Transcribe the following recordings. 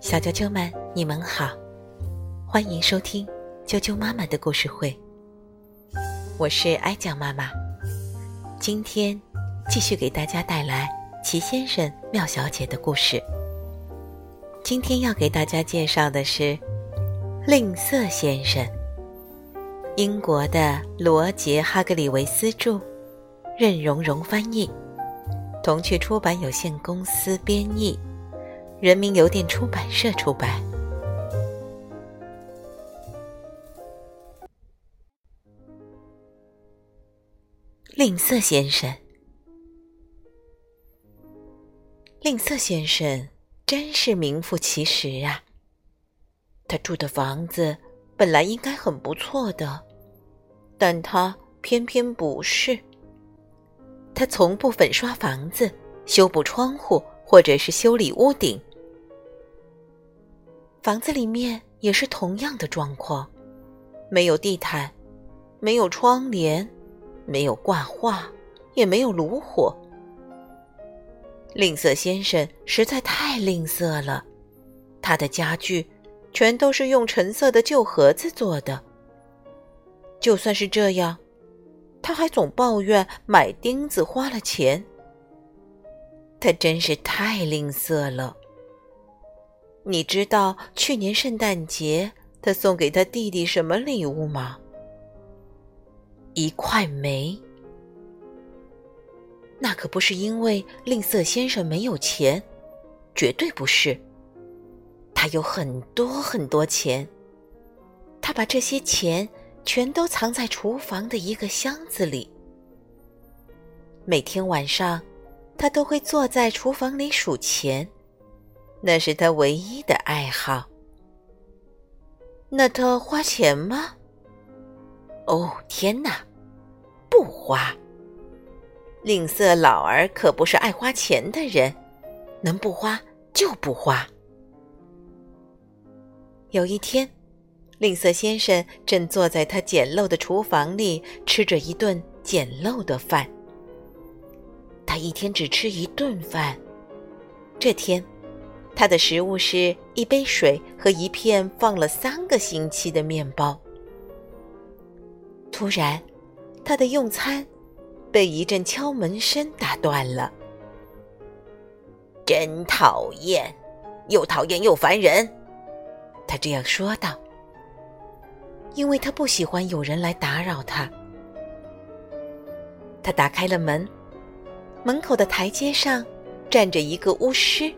小啾啾们，你们好，欢迎收听啾啾妈妈的故事会。我是哀酱妈妈，今天继续给大家带来齐先生、妙小姐的故事。今天要给大家介绍的是吝啬先生，英国的罗杰·哈格里维斯著，任荣荣翻译。童趣出版有限公司编译，人民邮电出版社出版。吝啬先生，吝啬先生真是名副其实啊！他住的房子本来应该很不错的，但他偏偏不是。他从不粉刷房子、修补窗户，或者是修理屋顶。房子里面也是同样的状况，没有地毯，没有窗帘，没有挂画，也没有炉火。吝啬先生实在太吝啬了，他的家具全都是用橙色的旧盒子做的。就算是这样。他还总抱怨买钉子花了钱，他真是太吝啬了。你知道去年圣诞节他送给他弟弟什么礼物吗？一块煤。那可不是因为吝啬先生没有钱，绝对不是。他有很多很多钱，他把这些钱。全都藏在厨房的一个箱子里。每天晚上，他都会坐在厨房里数钱，那是他唯一的爱好。那他花钱吗？哦，天哪，不花！吝啬老儿可不是爱花钱的人，能不花就不花。有一天。吝啬先生正坐在他简陋的厨房里，吃着一顿简陋的饭。他一天只吃一顿饭。这天，他的食物是一杯水和一片放了三个星期的面包。突然，他的用餐被一阵敲门声打断了。真讨厌，又讨厌又烦人，他这样说道。因为他不喜欢有人来打扰他，他打开了门。门口的台阶上站着一个巫师，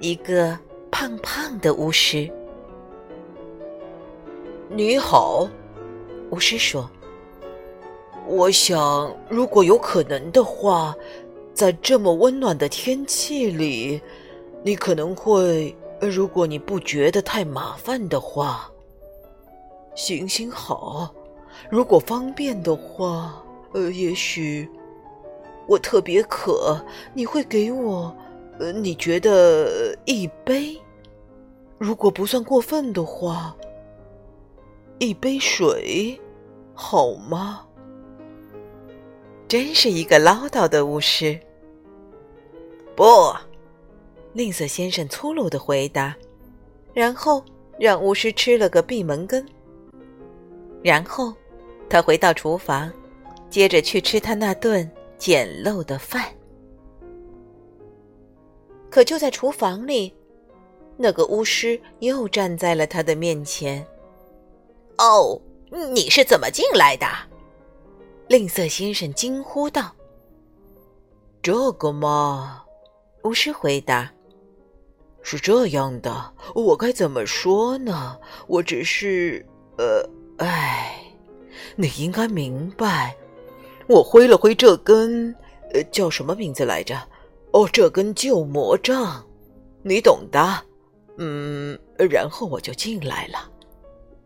一个胖胖的巫师。你好，巫师说：“我想，如果有可能的话，在这么温暖的天气里，你可能会，如果你不觉得太麻烦的话。”行行好，如果方便的话，呃，也许我特别渴，你会给我，呃，你觉得一杯？如果不算过分的话，一杯水好吗？真是一个唠叨的巫师。不，吝啬先生粗鲁的回答，然后让巫师吃了个闭门羹。然后，他回到厨房，接着去吃他那顿简陋的饭。可就在厨房里，那个巫师又站在了他的面前。“哦，你是怎么进来的？”吝啬先生惊呼道。“这个嘛，”巫师回答，“是这样的，我该怎么说呢？我只是……呃。”哎，你应该明白。我挥了挥这根，呃，叫什么名字来着？哦，这根旧魔杖，你懂的。嗯，然后我就进来了。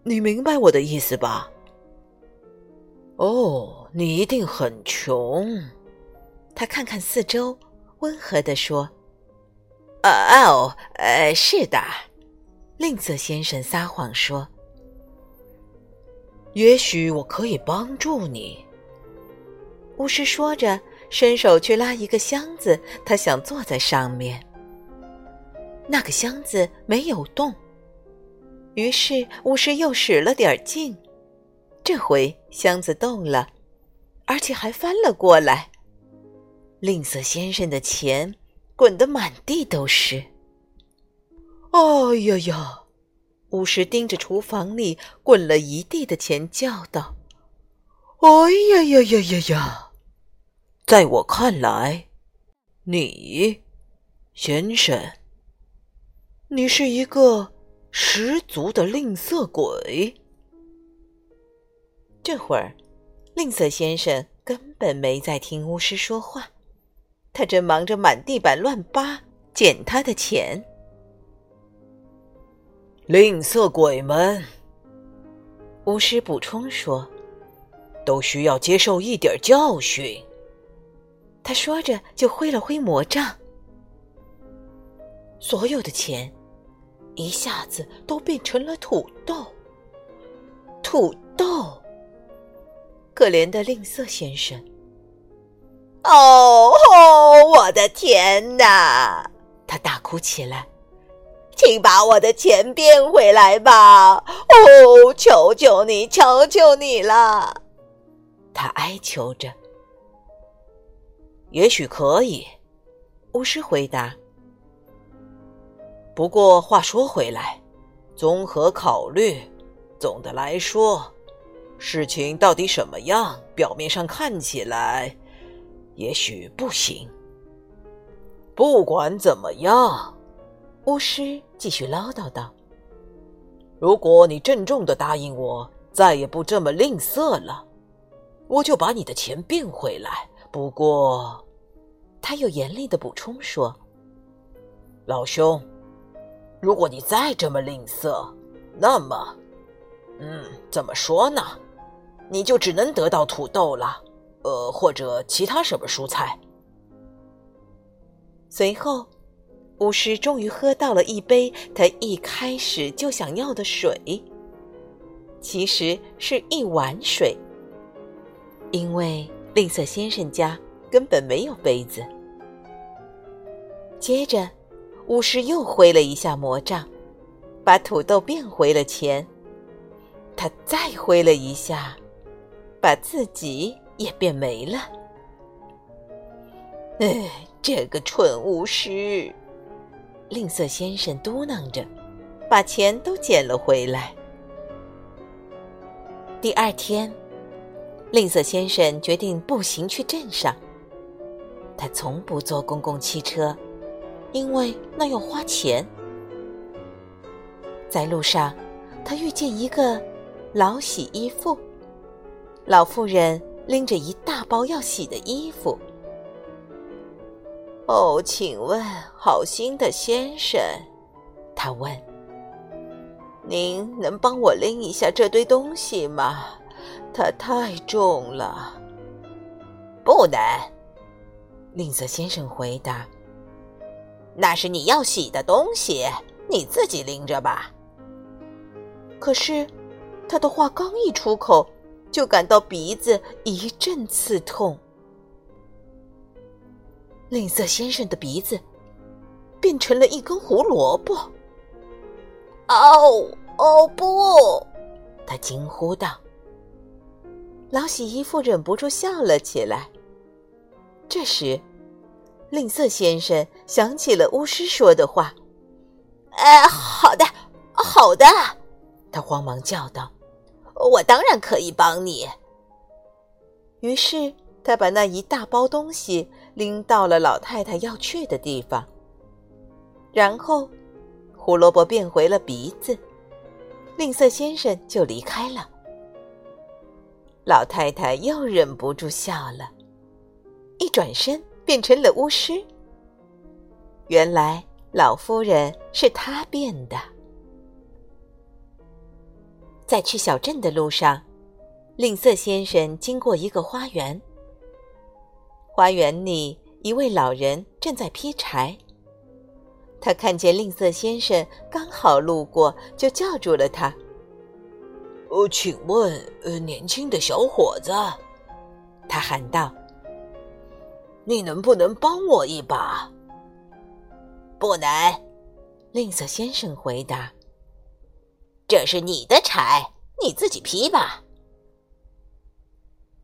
你明白我的意思吧？哦，你一定很穷。他看看四周，温和地说：“哦，呃，是的。”吝啬先生撒谎说。也许我可以帮助你。巫师说着，伸手去拉一个箱子，他想坐在上面。那个箱子没有动，于是巫师又使了点劲，这回箱子动了，而且还翻了过来。吝啬先生的钱滚得满地都是。哎呀呀！巫师盯着厨房里滚了一地的钱，叫道：“哎呀呀呀呀呀！在我看来，你，先生。”你是一个十足的吝啬鬼。这会儿，吝啬先生根本没在听巫师说话，他正忙着满地板乱扒，捡他的钱。吝啬鬼们，巫师补充说：“都需要接受一点教训。”他说着就挥了挥魔杖，所有的钱。一下子都变成了土豆，土豆。可怜的吝啬先生，哦，我的天哪！他大哭起来，请把我的钱变回来吧！哦，求求你，求求你了！他哀求着。也许可以，巫师回答。不过话说回来，综合考虑，总的来说，事情到底什么样？表面上看起来，也许不行。不管怎么样，巫师继续唠叨道：“如果你郑重的答应我，再也不这么吝啬了，我就把你的钱变回来。不过，他又严厉的补充说：‘老兄。’”如果你再这么吝啬，那么，嗯，怎么说呢？你就只能得到土豆了，呃，或者其他什么蔬菜。随后，巫师终于喝到了一杯他一开始就想要的水，其实是一碗水，因为吝啬先生家根本没有杯子。接着。巫师又挥了一下魔杖，把土豆变回了钱。他再挥了一下，把自己也变没了。哎，这个蠢巫师！吝啬先生嘟囔着，把钱都捡了回来。第二天，吝啬先生决定步行去镇上。他从不坐公共汽车。因为那要花钱。在路上，他遇见一个老洗衣妇。老妇人拎着一大包要洗的衣服。哦，请问，好心的先生，他问：“您能帮我拎一下这堆东西吗？它太重了。”不能，吝啬先生回答。那是你要洗的东西，你自己拎着吧。可是，他的话刚一出口，就感到鼻子一阵刺痛。吝啬先生的鼻子变成了一根胡萝卜。哦哦不！他惊呼道。老洗衣妇忍不住笑了起来。这时。吝啬先生想起了巫师说的话，“哎，好的，好的。”他慌忙叫道，“我当然可以帮你。”于是他把那一大包东西拎到了老太太要去的地方，然后胡萝卜变回了鼻子，吝啬先生就离开了。老太太又忍不住笑了，一转身。变成了巫师。原来老夫人是他变的。在去小镇的路上，吝啬先生经过一个花园。花园里，一位老人正在劈柴。他看见吝啬先生刚好路过，就叫住了他：“哦，请问，呃，年轻的小伙子？”他喊道。你能不能帮我一把？不能，吝啬先生回答。这是你的柴，你自己劈吧。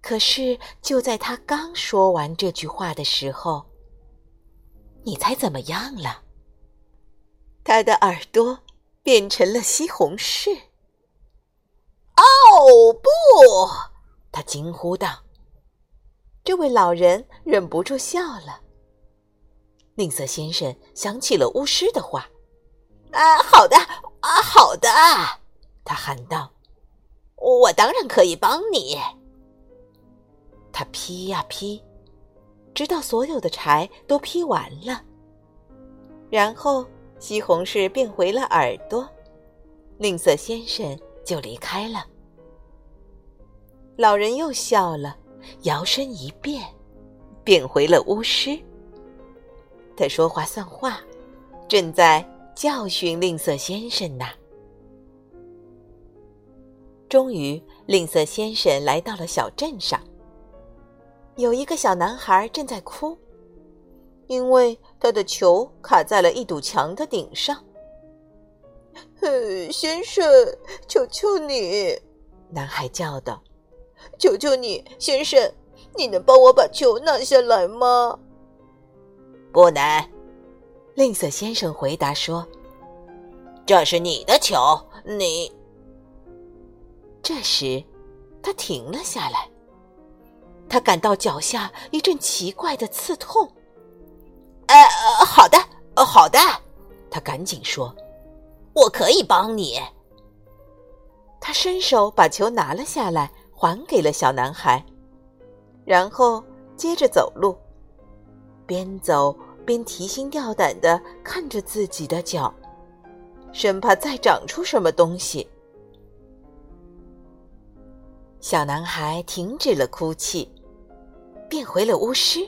可是就在他刚说完这句话的时候，你猜怎么样了？他的耳朵变成了西红柿。哦不！他惊呼道。这位老人忍不住笑了。吝啬先生想起了巫师的话：“啊，好的，啊，好的！”他喊道：“我当然可以帮你。”他劈呀劈，直到所有的柴都劈完了。然后西红柿变回了耳朵，吝啬先生就离开了。老人又笑了。摇身一变，变回了巫师。他说话算话，正在教训吝啬先生呢。终于，吝啬先生来到了小镇上。有一个小男孩正在哭，因为他的球卡在了一堵墙的顶上。先生，求求你！男孩叫道。求求你，先生，你能帮我把球拿下来吗？不能，吝啬先生回答说：“这是你的球，你。”这时，他停了下来，他感到脚下一阵奇怪的刺痛。呃，好的，好的，他赶紧说：“我可以帮你。”他伸手把球拿了下来。还给了小男孩，然后接着走路，边走边提心吊胆的看着自己的脚，生怕再长出什么东西。小男孩停止了哭泣，变回了巫师。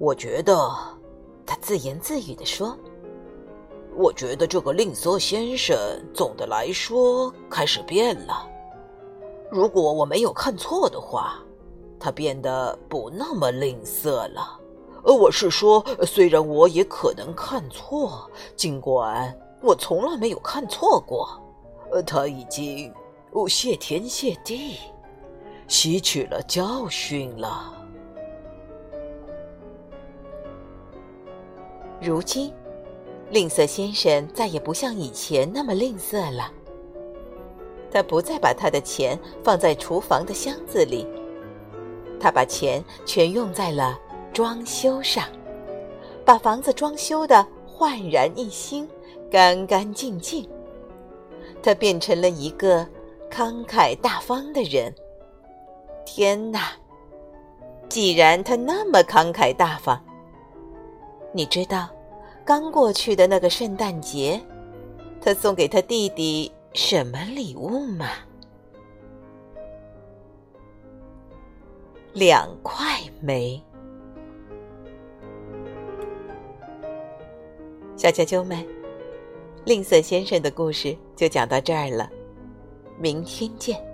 我觉得，他自言自语的说：“我觉得这个吝啬先生，总的来说开始变了。”如果我没有看错的话，他变得不那么吝啬了。呃，我是说，虽然我也可能看错，尽管我从来没有看错过。呃，他已经哦，谢天谢地，吸取了教训了。如今，吝啬先生再也不像以前那么吝啬了。他不再把他的钱放在厨房的箱子里，他把钱全用在了装修上，把房子装修的焕然一新、干干净净。他变成了一个慷慨大方的人。天哪！既然他那么慷慨大方，你知道，刚过去的那个圣诞节，他送给他弟弟。什么礼物吗？两块煤。小啾啾们，吝啬先生的故事就讲到这儿了，明天见。